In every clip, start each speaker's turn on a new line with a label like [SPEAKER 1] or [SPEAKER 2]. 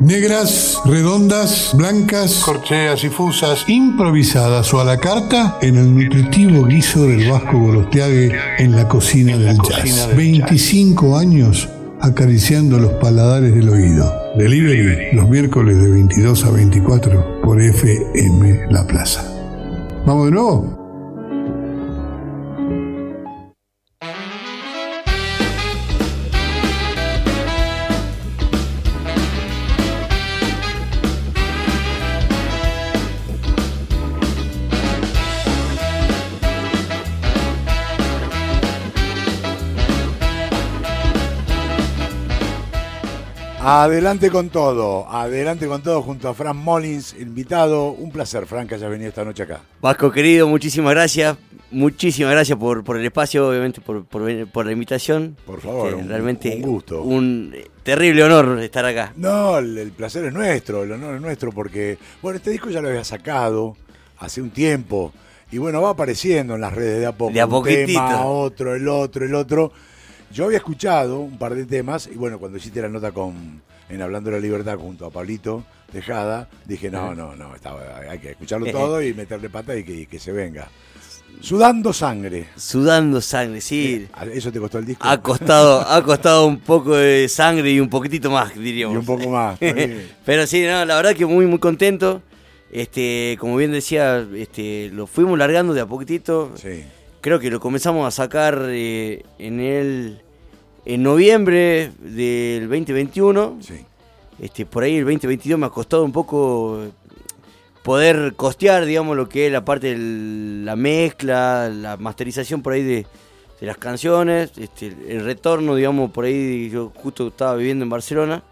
[SPEAKER 1] Negras, redondas, blancas, corcheas y fusas, improvisadas o a la carta en el nutritivo guiso del Vasco Gorostiague en la cocina del jazz. 25 años acariciando los paladares del oído. Delivery los miércoles de 22 a 24 por FM La Plaza. ¿Vamos de nuevo?
[SPEAKER 2] Adelante con todo, adelante con todo junto a Fran Mollins, invitado. Un placer, Fran, que hayas venido esta noche acá.
[SPEAKER 3] Vasco querido, muchísimas gracias. Muchísimas gracias por, por el espacio, obviamente, por, por, la invitación.
[SPEAKER 2] Por favor,
[SPEAKER 3] este, realmente
[SPEAKER 2] un gusto.
[SPEAKER 3] Un terrible honor estar acá.
[SPEAKER 2] No, el, placer es nuestro, el honor es nuestro, porque, bueno, este disco ya lo había sacado hace un tiempo. Y bueno, va apareciendo en las redes de a poco.
[SPEAKER 3] De a.
[SPEAKER 2] Un tema, otro, el otro, el otro. Yo había escuchado un par de temas y bueno, cuando hiciste la nota con en Hablando de la Libertad junto a Pablito Tejada, dije, no, no, no, hay que escucharlo todo y meterle pata y que, se venga. Sudando sangre.
[SPEAKER 3] Sudando sangre, sí.
[SPEAKER 2] Eh, ¿Eso te costó el disco?
[SPEAKER 3] Ha costado, ha costado un poco de sangre y un poquitito más, diríamos.
[SPEAKER 2] Y un poco más.
[SPEAKER 3] Pero sí, no, la verdad que muy, muy contento. Este, como bien decía, este, lo fuimos largando de a poquitito.
[SPEAKER 2] Sí
[SPEAKER 3] creo que lo comenzamos a sacar eh, en el en noviembre del 2021.
[SPEAKER 2] Sí.
[SPEAKER 3] Este, por ahí el 2022 me ha costado un poco poder costear, digamos, lo que es la parte de la mezcla, la masterización por ahí de, las canciones, este, el retorno, digamos, por ahí yo justo estaba viviendo en Barcelona.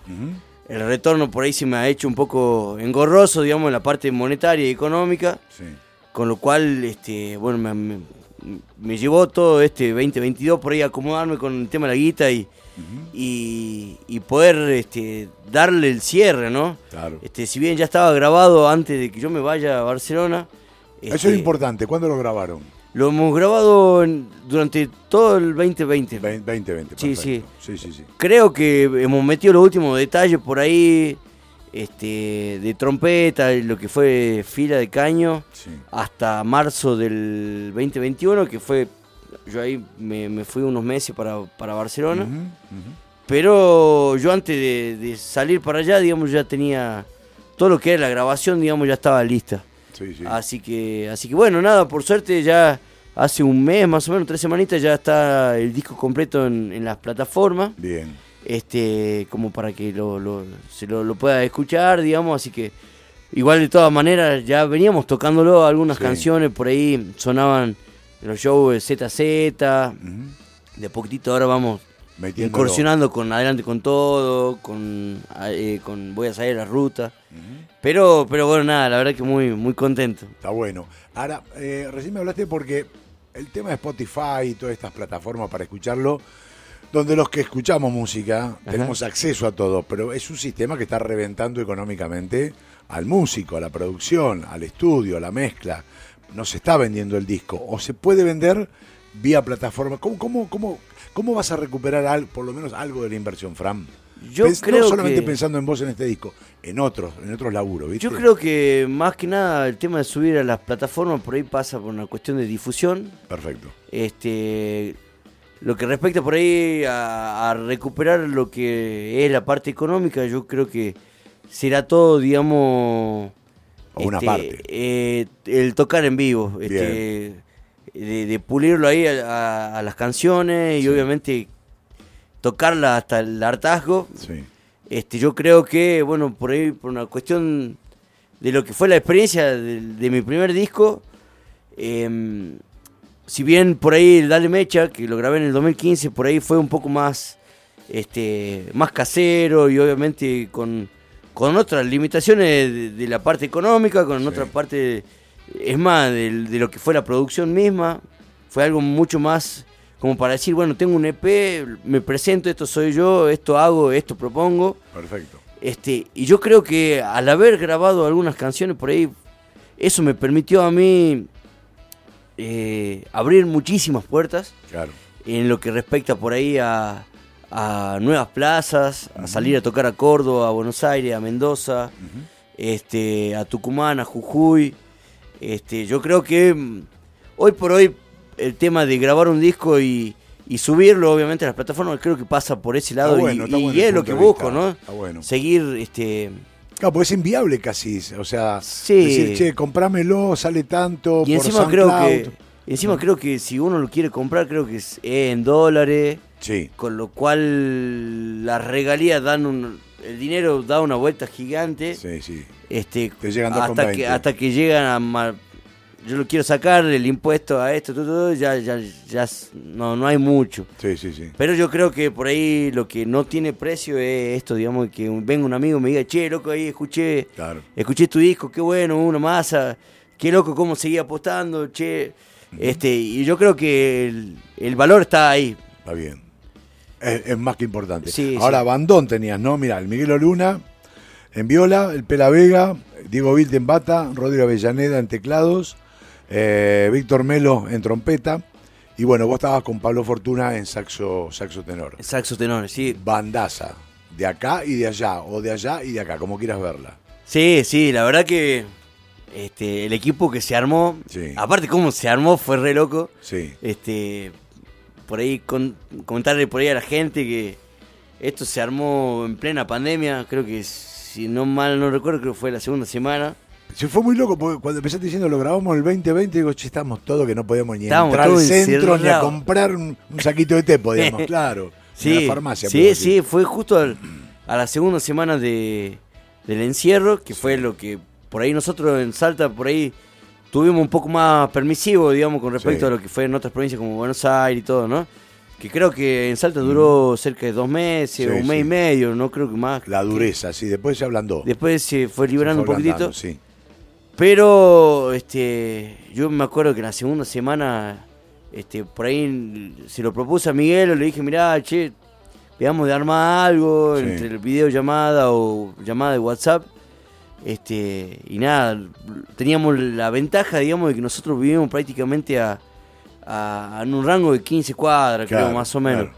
[SPEAKER 3] El retorno por ahí se me ha hecho un poco engorroso, digamos, en la parte monetaria y económica.
[SPEAKER 2] Sí.
[SPEAKER 3] Con lo cual, este, bueno, me, me llevó todo este 2022 por ahí a acomodarme con el tema de la guita y, y, poder este, darle el cierre, ¿no?
[SPEAKER 2] Claro.
[SPEAKER 3] Este, si bien ya estaba grabado antes de que yo me vaya a Barcelona.
[SPEAKER 2] Eso es
[SPEAKER 3] este,
[SPEAKER 2] importante. ¿Cuándo lo grabaron?
[SPEAKER 3] Lo hemos grabado durante todo el 2020.
[SPEAKER 2] 2020,
[SPEAKER 3] sí, sí.
[SPEAKER 2] sí, sí, sí.
[SPEAKER 3] Creo que hemos metido los últimos detalles por ahí este, de trompeta, lo que fue fila de caño, hasta marzo del 2021, que fue, yo ahí me, fui unos meses para, Barcelona, pero yo antes de, salir para allá, digamos, ya tenía todo lo que era la grabación, digamos, ya estaba lista. Así que, así que bueno, nada, por suerte ya hace un mes, más o menos, tres semanitas, ya está el disco completo en, en las plataformas.
[SPEAKER 2] Bien
[SPEAKER 3] este como para que lo, se lo, pueda escuchar, digamos, así que igual de todas maneras ya veníamos tocándolo, algunas canciones por ahí sonaban en los shows ZZ, de poquitito ahora vamos incursionando con Adelante con Todo, con, eh, con Voy a salir a la ruta, pero, pero bueno, nada, la verdad que muy, muy contento.
[SPEAKER 2] Está bueno. Ahora, eh, recién me hablaste porque el tema de Spotify y todas estas plataformas para escucharlo, donde los que escuchamos música tenemos acceso a todo, pero es un sistema que está reventando económicamente al músico, a la producción, al estudio, a la mezcla. No se está vendiendo el disco, o se puede vender vía plataforma. ¿Cómo, cómo, cómo, cómo vas a recuperar por lo menos algo de la inversión, Fran?
[SPEAKER 3] Yo creo no
[SPEAKER 2] solamente pensando en vos en este disco, en otros, en otros laburos, ¿viste?
[SPEAKER 3] Yo creo que más que nada el tema de subir a las plataformas por ahí pasa por una cuestión de difusión.
[SPEAKER 2] Perfecto.
[SPEAKER 3] Este, lo que respecta por ahí a, recuperar lo que es la parte económica, yo creo que será todo, digamos...
[SPEAKER 2] una
[SPEAKER 3] este,
[SPEAKER 2] parte.
[SPEAKER 3] Eh, el tocar en vivo, este, de, pulirlo ahí a, las canciones y obviamente tocarla hasta el hartazgo. Este, yo creo que, bueno, por ahí, por una cuestión de lo que fue la experiencia de, mi primer disco, eh, si bien por ahí el Dale Mecha, que lo grabé en el 2015, por ahí fue un poco más, este, más casero y obviamente con, con otras limitaciones de, la parte económica, con otra parte, es más, de, lo que fue la producción misma. Fue algo mucho más como para decir, bueno, tengo un EP, me presento, esto soy yo, esto hago, esto propongo.
[SPEAKER 2] Perfecto.
[SPEAKER 3] Este, y yo creo que al haber grabado algunas canciones por ahí, eso me permitió a mí eh, abrir muchísimas puertas
[SPEAKER 2] claro.
[SPEAKER 3] en lo que respecta por ahí a, a nuevas plazas, a salir a tocar a Córdoba, a Buenos Aires, a Mendoza, este, a Tucumán, a Jujuy. Este, yo creo que mm, hoy por hoy el tema de grabar un disco y, subirlo obviamente a las plataformas creo que pasa por ese lado y, es lo que busco, ¿no? Seguir este
[SPEAKER 2] Claro, porque es inviable casi, o sea, decir, che, comprámelo, sale tanto
[SPEAKER 3] y encima creo que encima creo que si uno lo quiere comprar creo que es en dólares. Sí. Con lo cual las regalías dan un el dinero da una vuelta gigante. Sí, sí. Este, hasta que hasta que llegan a yo lo quiero sacar el impuesto a esto, todo, ya, ya, ya no, no hay mucho. Sí, sí, sí. Pero yo creo que por ahí lo que no tiene precio es esto, digamos, que venga un amigo y me diga, che, loco, ahí escuché, escuché tu disco, qué bueno, una masa, qué loco cómo seguía apostando, che. Este, y yo creo que el, valor está ahí.
[SPEAKER 2] Está bien. Es, más que importante. Ahora, Bandón tenías, ¿no? Mira, el Miguel Oluna en viola, el Pela Vega, Diego Vilt en bata, Rodrigo Avellaneda en teclados, eh, Víctor Melo en trompeta. Y bueno, vos estabas con Pablo Fortuna en saxo, saxo tenor.
[SPEAKER 3] Saxo tenor, sí.
[SPEAKER 2] Bandaza, de acá y de allá, o de allá y de acá, como quieras verla.
[SPEAKER 3] Sí, sí, la verdad que este, el equipo que se armó, aparte cómo se armó fue re loco. Sí. Este, por ahí comentarle por ahí a la gente que esto se armó en plena pandemia, creo que si no mal no recuerdo, creo que fue la segunda semana.
[SPEAKER 2] Se fue muy loco, porque cuando empezaste diciendo lo grabamos el 2020, digo, che, estamos todos que no podemos ni entrar al centro ni a comprar un, saquito de té, podíamos, claro.
[SPEAKER 3] Sí, en la farmacia. Sí, sí, fue justo a la segunda semana de, del encierro, que fue lo que por ahí nosotros en Salta, por ahí tuvimos un poco más permisivo, digamos, con respecto a lo que fue en otras provincias como Buenos Aires y todo, ¿no? Que creo que en Salta duró cerca de dos meses, un mes y medio, no creo que más.
[SPEAKER 2] La dureza, sí, después se ablandó.
[SPEAKER 3] Después se fue liberando un poquitito. Sí. Pero este, yo me acuerdo que en la segunda semana, este, por ahí se lo propuse a Miguel, le dije, mirá, che, veamos de armar algo entre el video llamada o llamada de WhatsApp. Este, y nada, teníamos la ventaja, digamos, de que nosotros vivimos prácticamente a, en un rango de 15 cuadras, creo, más o menos.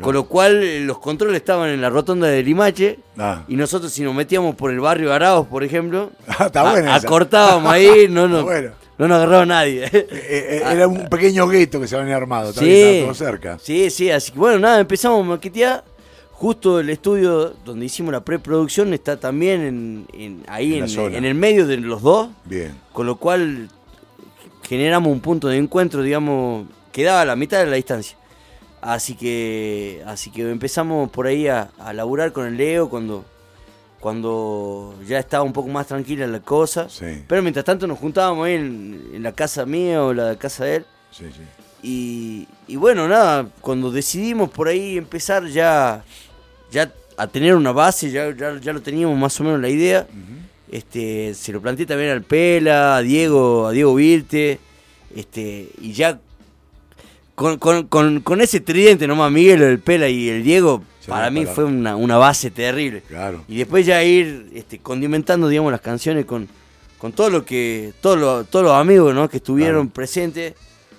[SPEAKER 3] Con lo cual eh, los controles estaban en la rotonda de Limache ah. y nosotros si nos metíamos por el barrio Araos, por ejemplo, ah, acortábamos ahí, no, no, no nos agarraba nadie. Eh,
[SPEAKER 2] eh, era un pequeño gueto que se había armado, sí, todo cerca.
[SPEAKER 3] Sí, sí, así que bueno, nada, empezamos a maquetear. Justo el estudio donde hicimos la preproducción está también en, ahí en, en, el medio de los dos. Bien. Con lo cual generamos un punto de encuentro, digamos, que daba la mitad de la distancia. Así que, así que empezamos por ahí a, a laburar con el Leo cuando, cuando ya estaba un poco más tranquila la cosa. Pero mientras tanto nos juntábamos ahí en, la casa mía o la casa de él. Sí, y, y, bueno, nada, cuando decidimos por ahí empezar ya, ya a tener una base, ya, ya, lo teníamos más o menos la idea. Este, se lo planteé también al Pela, a Diego, a Diego Vilte, este, y ya con, con, ese tridente nomás, Miguel, el Pela y el Diego, para mí fue una, base terrible. Y después ya ir este, condimentando, digamos, las canciones con, con todo lo que, todo todos los amigos ¿no? que estuvieron presentes,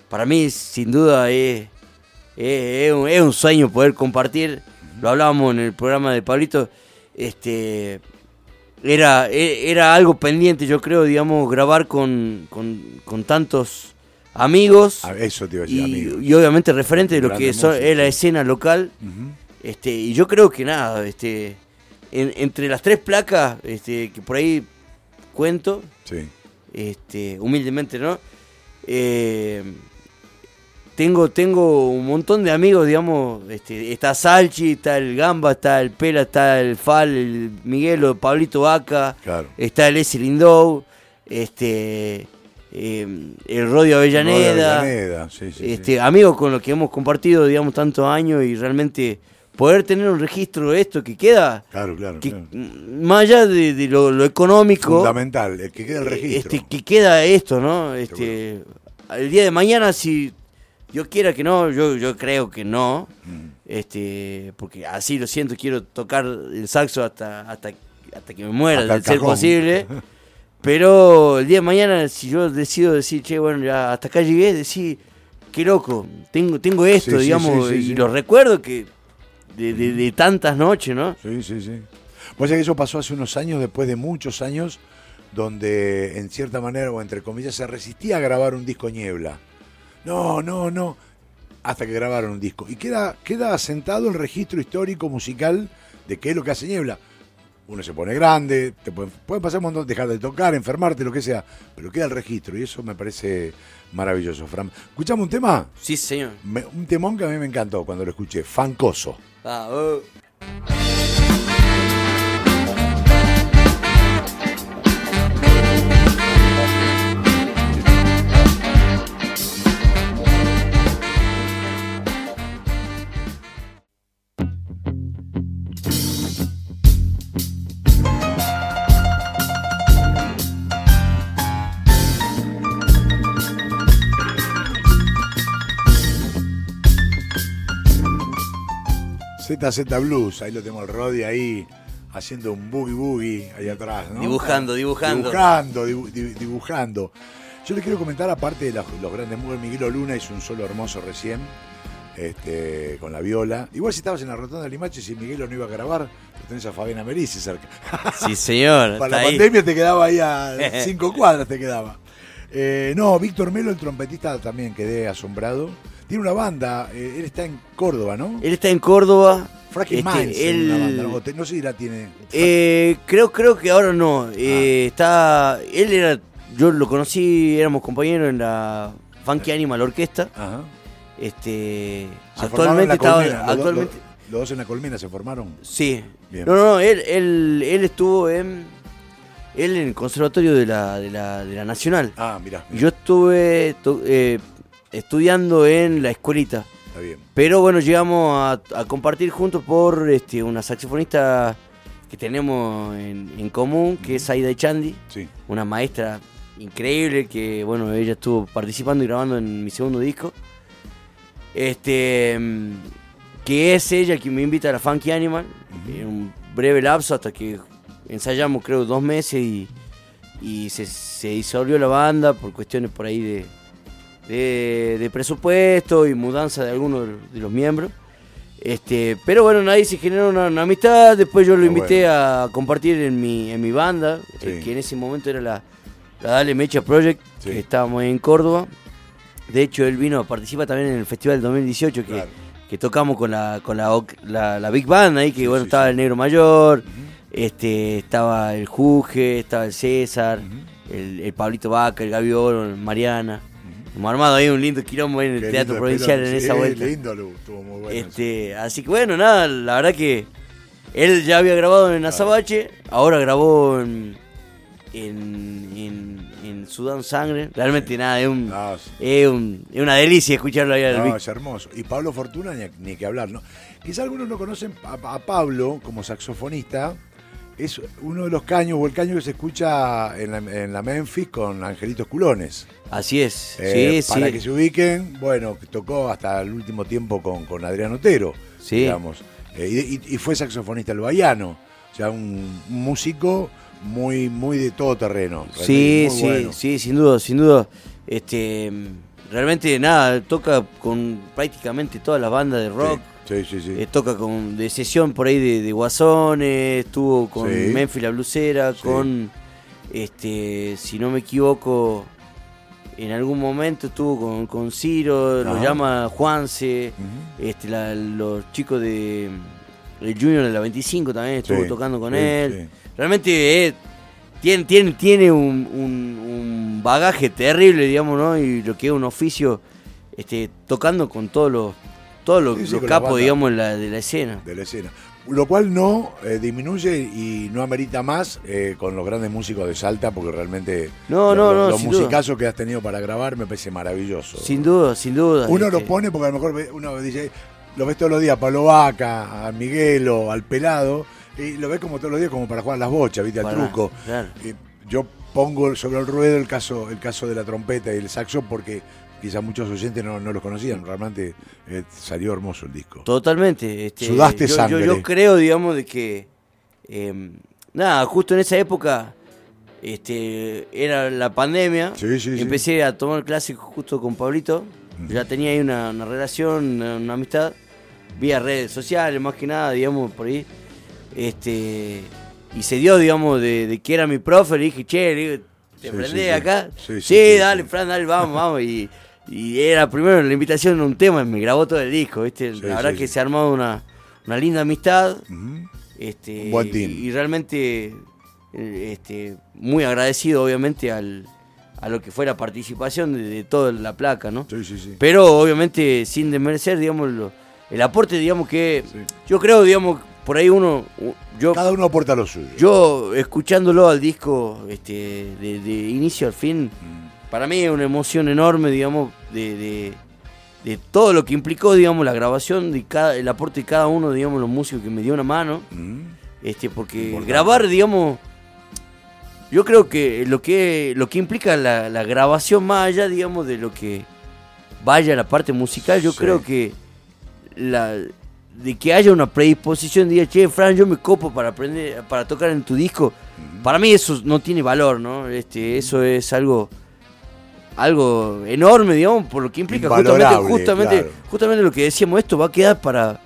[SPEAKER 3] para mí sin duda es, es, un, es un sueño poder compartir. Lo hablábamos en el programa de Pablito. Este, era, e, era algo pendiente, yo creo, digamos, grabar con, con, tantos amigos.
[SPEAKER 2] Ah, eso te iba a decir,
[SPEAKER 3] y, amigos. y obviamente referente de lo que es, la escena local. este Y yo creo que nada, este entre las tres placas este, que por ahí cuento, este humildemente, ¿no? Eh, tengo, tengo un montón de amigos, digamos, este, está Salchi, está el Gamba, está el Pela, está el Fal, el Miguelo, Pablito Vaca, está el S. Lindou, este, eh, el Rodio Avellaneda, este, amigos con los que hemos compartido, digamos, tantos años y realmente poder tener un registro de esto que queda, claro, claro, más allá de, lo, económico,
[SPEAKER 2] fundamental, que queda el registro,
[SPEAKER 3] este, que queda esto, ¿no? Este, el día de mañana si yo quiera que no, yo, yo creo que no, mm. este, porque así lo siento, quiero tocar el saxo hasta, hasta, hasta que me muera, de ser posible. Pero el día de mañana, si yo decido decir, che, bueno, ya hasta acá llegué, decir, qué loco, tengo, tengo esto, digamos, y lo recuerdo que de, tantas noches, ¿no?
[SPEAKER 2] Sí, sí, sí. Pues que eso pasó hace unos años, después de muchos años, donde en cierta manera, o entre comillas, se resistía a grabar un disco Niebla. No, no, no. Hasta que grabaron un disco. Y queda, queda asentado el registro histórico musical de qué es lo que hace Niebla. Uno se pone grande, te puede, pasar un montón, dejar de tocar, enfermarte, lo que sea, pero queda el registro y eso me parece maravilloso, Fran. ¿Escuchamos un tema?
[SPEAKER 3] Sí, señor.
[SPEAKER 2] un temón que a mí me encantó cuando lo escuché, Fancoso. Ah, oh. ZZ Blues, ahí lo tenemos el Roddy ahí haciendo un boogie boogie ahí atrás, ¿no?
[SPEAKER 3] Dibujando, dibujando.
[SPEAKER 2] Dibujando, dibujando. Yo le quiero comentar, aparte de los, grandes músicos, Miguel Luna hizo un solo hermoso recién, este, con la viola. Igual si estabas en la rotonda de Limache, si Miguel no iba a grabar, lo tenés a Fabiana Merici cerca.
[SPEAKER 3] Sí, señor.
[SPEAKER 2] Para la pandemia te quedaba ahí a cinco cuadras, te quedaba. Eh, no, Víctor Melo, el trompetista, también quedé asombrado. Tiene una banda, eh, él está en Córdoba, ¿no?
[SPEAKER 3] Él está en Córdoba.
[SPEAKER 2] Frankie este, una banda, ¿no? sé si la tiene.
[SPEAKER 3] Eh, creo, creo que ahora no. Eh, ah. Está. Él era. Yo lo conocí, éramos compañeros en la Funky Animal Orquesta. Ajá. Este. actualmente estaba. Actualmente.
[SPEAKER 2] Los, dos en la colmena se formaron.
[SPEAKER 3] Sí. No, no, no. Él, él, él estuvo en. Él en el conservatorio de la, de la, de la Nacional.
[SPEAKER 2] Ah, mira.
[SPEAKER 3] Yo estuve eh, estudiando en la escuelita.
[SPEAKER 2] Está bien.
[SPEAKER 3] Pero bueno, llegamos a, compartir juntos por este, una saxofonista que tenemos en, común, que es Aida Chandi,
[SPEAKER 2] sí.
[SPEAKER 3] una maestra increíble que, bueno, ella estuvo participando y grabando en mi segundo disco. Este, que es ella quien me invita a la Funky Animal, en un breve lapso hasta que ensayamos creo dos meses y, y se, se disolvió la banda por cuestiones por ahí de, de, presupuesto y mudanza de algunos de los miembros. Este, pero bueno, nadie se generó una, amistad. Después yo lo invité a compartir en mi, en mi banda, eh, que en ese momento era la, Dale Mecha Project, que estábamos en Córdoba. De hecho, él vino a participar también en el Festival del 2018, que, que tocamos con la, con la, la, Big Band ahí, que bueno, estaba el Negro Mayor, este, estaba el Juge, estaba el César, el, el, Pablito Vaca, el Gaviolo, Mariana. Hemos armado ahí un lindo quilombo en el Teatro Provincial en esa vuelta.
[SPEAKER 2] lindo, estuvo muy bueno.
[SPEAKER 3] Este, así que bueno, nada, la verdad que él ya había grabado en Azabache, ahora grabó en, en, en, Sudán Sangre. Realmente nada, es, un, es, un, es, una delicia escucharlo ahí al
[SPEAKER 2] No, es hermoso. Y Pablo Fortuna, ni, que hablar, ¿no? Quizá algunos no conocen a Pablo como saxofonista es uno de los caños o el caño que se escucha en la, Memphis con Angelitos Culones.
[SPEAKER 3] Así es, eh,
[SPEAKER 2] sí, Para que se ubiquen, bueno, tocó hasta el último tiempo con, con Adrián Otero, sí. digamos. Eh, y, fue saxofonista el o sea, un, músico muy, muy de todo terreno.
[SPEAKER 3] Sí, sí, sí, sin duda, sin duda. Este, realmente nada, toca con prácticamente todas las bandas de rock.
[SPEAKER 2] Sí, sí, sí.
[SPEAKER 3] Eh, toca con, de sesión por ahí de, Guasones, estuvo con Memphis la Blusera, con, este, si no me equivoco, en algún momento estuvo con, con Ciro, lo llama Juanse, este, los chicos de el Junior de la 25 también estuvo tocando con él. Realmente eh, tiene, tiene, tiene un, un, bagaje terrible, digamos, ¿no? Y lo que es un oficio este, tocando con todos los todos los, capos, digamos, la, de la escena.
[SPEAKER 2] De la escena. Lo cual no eh, disminuye y no amerita más eh, con los grandes músicos de Salta, porque realmente
[SPEAKER 3] no, no, no,
[SPEAKER 2] los musicazos que has tenido para grabar me parece maravilloso.
[SPEAKER 3] Sin duda, sin duda.
[SPEAKER 2] Uno lo este. pone porque a lo mejor uno dice, lo ves todos los días, a Pablo Vaca, a Miguelo, al Pelado, y lo ves como todos los días como para jugar las bochas, ¿viste? Al truco. yo pongo sobre el ruedo el caso, el caso de la trompeta y el saxo porque quizás muchos oyentes no, no lo conocían. Realmente eh, salió hermoso el disco.
[SPEAKER 3] Totalmente.
[SPEAKER 2] Este, Sudaste
[SPEAKER 3] yo,
[SPEAKER 2] sangre.
[SPEAKER 3] Yo, creo, digamos, de que. Em, nada, justo en esa época. Este, era la pandemia. Empecé a tomar clases justo con Pablito. Ya tenía ahí una, relación, una, amistad. vía redes sociales, más que nada, digamos, por ahí. Este, y se dio, digamos, de, que era mi profe, le dije, che, ¿te prendés acá? Sí, dale, Fran, dale, vamos, vamos. Y, era primero la invitación a un tema, me grabó todo el disco, ¿viste? la verdad que se ha armado una, linda amistad. este, y, realmente este, muy agradecido, obviamente, al, a lo que fue la participación de, toda la placa, ¿no?
[SPEAKER 2] Sí, sí, sí.
[SPEAKER 3] Pero obviamente sin desmerecer, digamos, el aporte, digamos, que yo creo, digamos, por ahí uno... Yo,
[SPEAKER 2] Cada uno aporta lo suyo.
[SPEAKER 3] Yo, escuchándolo al disco este, de, inicio al fin, mm. para mí es una emoción enorme, digamos, de, de, todo lo que implicó, digamos, la grabación, de cada, el aporte de cada uno, digamos, los músicos que me dio una mano. Mm. Este, porque grabar, digamos yo creo que lo que lo que implica la, grabación más allá, digamos, de lo que vaya la parte musical, yo creo que la de que haya una predisposición de che, Fran, yo me copo para aprender, para tocar en tu disco, para mí eso no tiene valor, ¿no? Este, eso es algo algo enorme, digamos, por lo que implica justamente, justamente, justamente lo que decíamos, esto va a quedar para,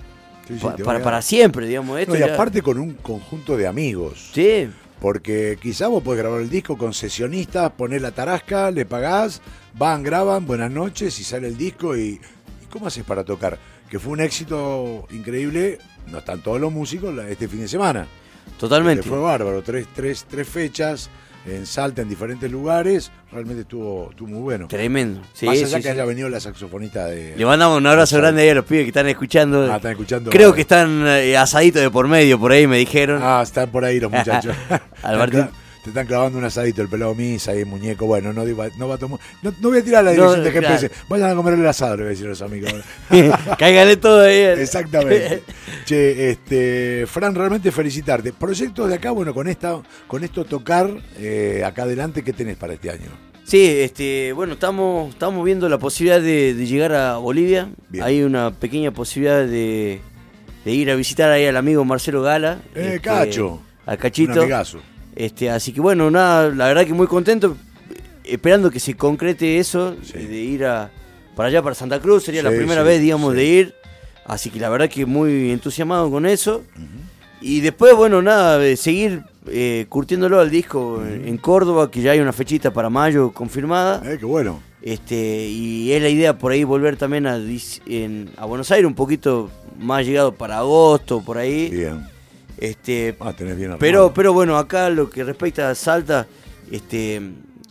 [SPEAKER 3] para, para, siempre, digamos. Esto
[SPEAKER 2] y aparte con un conjunto de amigos.
[SPEAKER 3] Sí.
[SPEAKER 2] Porque quizá vos podés grabar el disco con sesionistas, poner la tarasca, le pagás, van, graban, buenas noches y sale el disco y, ¿cómo haces para tocar? Que fue un éxito increíble, no están todos los músicos este fin de semana.
[SPEAKER 3] Totalmente.
[SPEAKER 2] fue bárbaro, tres, tres, tres fechas en Salta, en diferentes lugares. Realmente estuvo, estuvo muy bueno.
[SPEAKER 3] Tremendo.
[SPEAKER 2] Sí, Más allá que haya venido la saxofonista de.
[SPEAKER 3] Le mandamos un abrazo grande ahí a los pibes que están escuchando.
[SPEAKER 2] Ah, están escuchando.
[SPEAKER 3] Creo que están eh, asaditos de por medio, por ahí me dijeron.
[SPEAKER 2] Ah, están por ahí los muchachos. Te están clavando un asadito el pelado misa y el muñeco. Bueno, no, no va a tomar. No, voy a tirar la dirección de GPS. Vayan a comer el asado, le voy a decir a los amigos.
[SPEAKER 3] Cáigale todo ahí.
[SPEAKER 2] Exactamente. che, este, Fran, realmente felicitarte. Proyectos de acá, bueno, con esta, con esto tocar eh, acá adelante, ¿qué tenés para este año?
[SPEAKER 3] Sí, este, bueno, estamos, estamos viendo la posibilidad de, llegar a Bolivia. Hay una pequeña posibilidad de, ir a visitar ahí al amigo Marcelo Gala.
[SPEAKER 2] Eh, este, Cacho.
[SPEAKER 3] Al Cachito.
[SPEAKER 2] Un
[SPEAKER 3] este, así que bueno, nada, la verdad que muy contento, esperando que se concrete eso, de ir a, para allá, para Santa Cruz, sería la primera vez, digamos, de ir. Así que la verdad que muy entusiasmado con eso. Y después, bueno, nada, seguir eh, curtiéndolo al disco en Córdoba, que ya hay una fechita para mayo confirmada.
[SPEAKER 2] Eh, qué bueno.
[SPEAKER 3] Este, y es la idea por ahí volver también a, a Buenos Aires un poquito más llegado para agosto, por ahí.
[SPEAKER 2] Bien.
[SPEAKER 3] Este,
[SPEAKER 2] ah, tenés bien
[SPEAKER 3] pero, pero bueno, acá lo que respecta a Salta, este,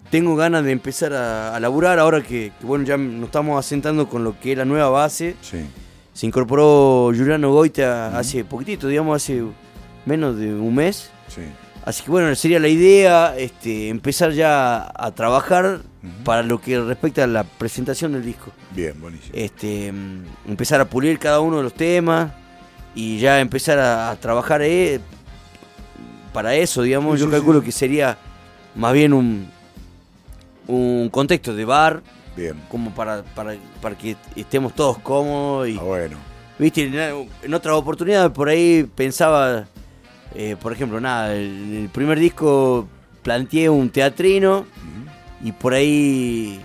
[SPEAKER 3] tengo ganas de empezar a, laburar ahora que, bueno, ya nos estamos asentando con lo que es la nueva base. Se incorporó Juliano Goita hace poquitito, digamos, hace menos de un mes. Así que bueno, sería la idea este, empezar ya a trabajar para lo que respecta a la presentación del disco.
[SPEAKER 2] Bien, buenísimo.
[SPEAKER 3] Este, empezar a pulir cada uno de los temas y ya empezar a, trabajar eh, para eso, digamos, yo calculo que sería más bien un, un contexto de bar,
[SPEAKER 2] bien.
[SPEAKER 3] como para, para, para que estemos todos cómodos. Y,
[SPEAKER 2] ah, bueno.
[SPEAKER 3] Viste, en, otra oportunidad por ahí pensaba, eh, por ejemplo, nada, en el primer disco planteé un teatrino y por ahí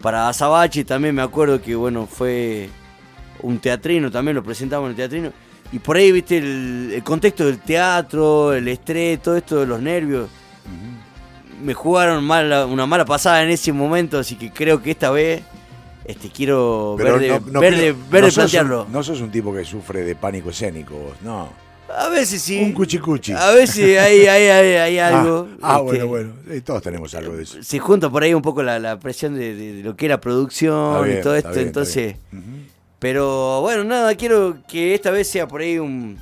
[SPEAKER 3] para Azabache también me acuerdo que bueno fue un teatrino, también lo presentamos en el teatrino y por ahí, viste, el, contexto del teatro, el estrés, todo esto de los nervios. Me jugaron mal, una mala pasada en ese momento, así que creo que esta vez este, quiero ver de, plantearlo.
[SPEAKER 2] no sos un tipo que sufre de pánico escénico, vos, no.
[SPEAKER 3] A veces sí.
[SPEAKER 2] Un cuchicuchi.
[SPEAKER 3] A veces hay, hay, hay, ah, algo.
[SPEAKER 2] Ah, bueno, bueno. todos tenemos algo de eso.
[SPEAKER 3] Se junta por ahí un poco la, presión de, lo que era producción y todo esto. entonces, pero bueno, nada, quiero que esta vez sea por ahí un,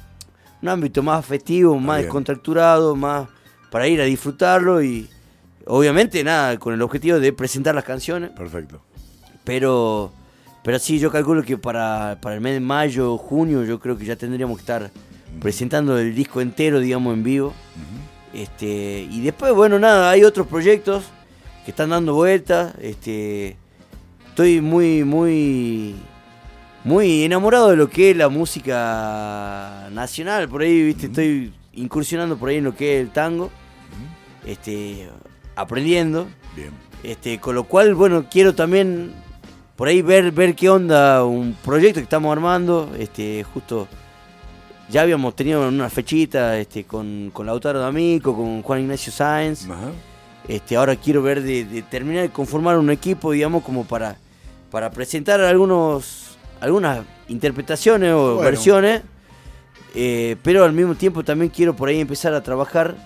[SPEAKER 3] ámbito más festivo, más descontracturado, más para ir a disfrutarlo y obviamente nada, con el objetivo de presentar las canciones.
[SPEAKER 2] Perfecto.
[SPEAKER 3] Pero, pero sí, yo calculo que para, el mes de mayo, junio, yo creo que ya tendríamos que estar presentando el disco entero, digamos, en vivo. este, y después, bueno, nada, hay otros proyectos que están dando vueltas. Este, estoy muy, muy muy enamorado de lo que es la música nacional. Por ahí, viste, estoy incursionando por ahí en lo que es el tango. Este, aprendiendo.
[SPEAKER 2] Bien.
[SPEAKER 3] Este, con lo cual, bueno, quiero también por ahí ver, ver qué onda, un proyecto que estamos armando, este, justo ya habíamos tenido una fechita este, con, con Lautaro D'Amico, con Juan Ignacio Sáenz. Este, ahora quiero ver de, terminar de conformar un equipo, digamos, como para, para presentar algunos, algunas interpretaciones o versiones. Eh, pero al mismo tiempo también quiero por ahí empezar a trabajar,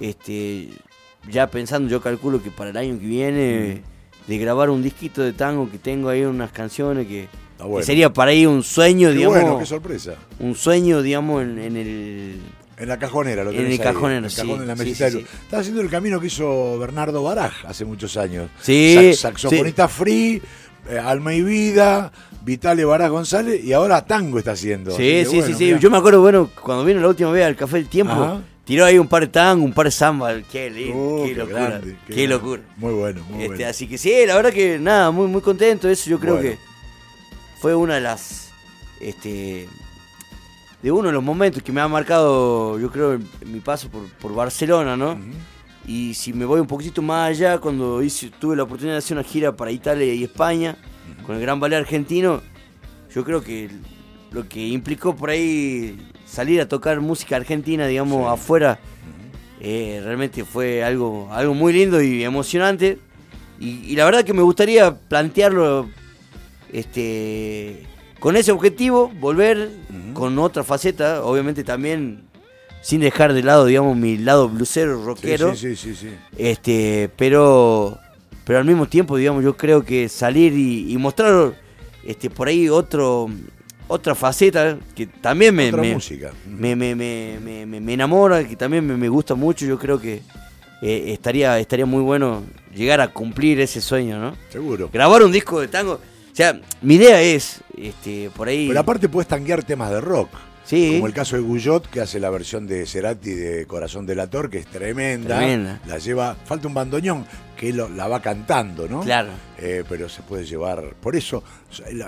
[SPEAKER 3] este, ya pensando, yo calculo que para el año que viene, de grabar un disquito de tango que tengo ahí unas canciones que, sería para ahí un sueño, digamos.
[SPEAKER 2] Bueno, qué sorpresa.
[SPEAKER 3] Un sueño, digamos, en, el.
[SPEAKER 2] En la cajonera, lo
[SPEAKER 3] En el cajonero, en el
[SPEAKER 2] cajón de la mesita Estás haciendo el camino que hizo Bernardo Baraj hace muchos años.
[SPEAKER 3] Sí.
[SPEAKER 2] saxofonista free, eh, alma y vida, Vitale Baraj González, y ahora tango está haciendo.
[SPEAKER 3] Sí, sí, sí, sí. Yo me acuerdo, bueno, cuando vino la última vez al Café del Tiempo. Tiró ahí un par de tango, un par de samba, qué lindo, oh, qué, locura, qué, locura.
[SPEAKER 2] Muy bueno, muy
[SPEAKER 3] este, Así que sí, la verdad que nada, muy muy contento, eso yo creo que fue una de las este de uno de los momentos que me ha marcado, yo creo, mi paso por, Barcelona, ¿no? Y si me voy un poquito más allá, cuando hice, tuve la oportunidad de hacer una gira para Italia y España, con el Gran Ballet Argentino, yo creo que lo que implicó por ahí salir a tocar música argentina, digamos, afuera, eh, realmente fue algo, algo muy lindo y emocionante. y, la verdad que me gustaría plantearlo este, con ese objetivo, volver con otra faceta, obviamente también sin dejar de lado, digamos, mi lado blusero, rockero.
[SPEAKER 2] Sí, sí, sí,
[SPEAKER 3] Este, pero, pero al mismo tiempo, digamos, yo creo que salir y, mostrar este, por ahí otro, otra faceta que también me, me, me, me, me, enamora, que también me, gusta mucho, yo creo que eh, estaría, estaría muy bueno llegar a cumplir ese sueño, ¿no?
[SPEAKER 2] Seguro.
[SPEAKER 3] Grabar un disco de tango o sea, mi idea es, este, por ahí...
[SPEAKER 2] Pero aparte puedes tanguear temas de rock. Sí. Como el caso de Guyot, que hace la versión de Cerati de Corazón del Ator, que es tremenda. Tremenda. La lleva, falta un bandoneón, que la va cantando, ¿no?
[SPEAKER 3] Claro.
[SPEAKER 2] Eh, pero se puede llevar, por eso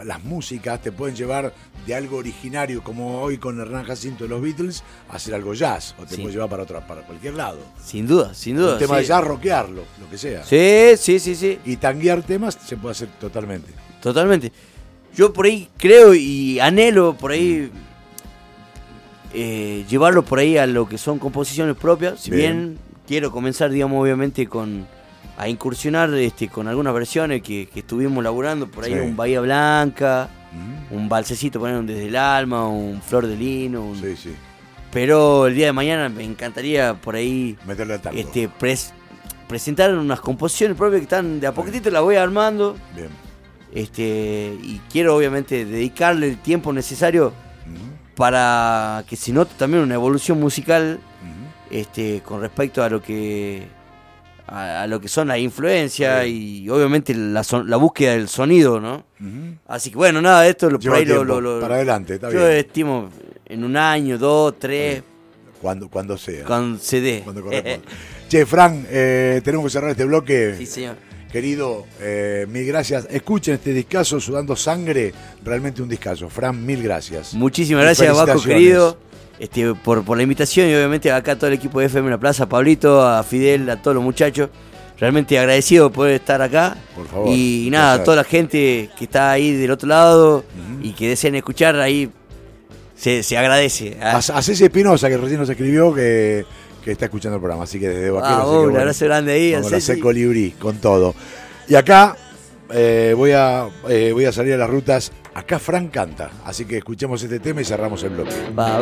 [SPEAKER 2] las músicas te pueden llevar de algo originario, como hoy con Hernán Jacinto de los Beatles, a hacer algo jazz, o te puede llevar para otra, para cualquier lado.
[SPEAKER 3] Sin duda, sin duda.
[SPEAKER 2] Un tema de jazz, rockearlo, lo que sea.
[SPEAKER 3] Sí, sí, sí, sí.
[SPEAKER 2] Y tanguear temas se puede hacer totalmente.
[SPEAKER 3] Totalmente. Yo por ahí creo y anhelo por ahí eh, llevarlo por ahí a lo que son composiciones propias. Si bien, quiero comenzar, digamos, obviamente con a incursionar este, con algunas versiones que, estuvimos laburando, por ahí un Bahía Blanca, un balsecito poner un Desde el Alma, un Flor de Lino.
[SPEAKER 2] Sí, sí.
[SPEAKER 3] Pero el día de mañana me encantaría por ahí
[SPEAKER 2] Meterle
[SPEAKER 3] este, presentar unas composiciones propias que están de a poquitito, las voy armando.
[SPEAKER 2] Bien
[SPEAKER 3] este, y quiero obviamente dedicarle el tiempo necesario para que se note también una evolución musical este, con respecto a lo que a, lo que son las influencias y obviamente la, la, búsqueda del sonido, ¿no? Así que bueno, nada, esto lo,
[SPEAKER 2] por ahí lo, Para adelante, está
[SPEAKER 3] yo estimo en un año, dos, tres.
[SPEAKER 2] Cuando, cuando sea.
[SPEAKER 3] Cuando se dé.
[SPEAKER 2] che, Fran, eh, tenemos que cerrar este bloque.
[SPEAKER 3] Sí, señor.
[SPEAKER 2] Querido, eh, mil gracias. Escuchen este discazo, Sudando Sangre, realmente un discazo. Fran, mil gracias.
[SPEAKER 3] Muchísimas gracias, Vasco, querido. Este, por, por la invitación y obviamente acá todo el equipo de FM La Plaza, a Pablito, a Fidel, a todos los muchachos. Realmente agradecido por poder estar acá.
[SPEAKER 2] Por favor.
[SPEAKER 3] Y, nada, a toda la gente que está ahí del otro lado y que deseen escuchar ahí, se, se agradece.
[SPEAKER 2] A, a Ceci Espinosa, que recién nos escribió que que está escuchando el programa. Así que desde Vaquero.
[SPEAKER 3] Ah, un abrazo grande ahí.
[SPEAKER 2] Vamos a hacer colibrí con todo. Y acá eh, voy, a, eh, voy a salir a las rutas. Acá Fran canta. Así que escuchemos este tema y cerramos el bloque.
[SPEAKER 3] Va,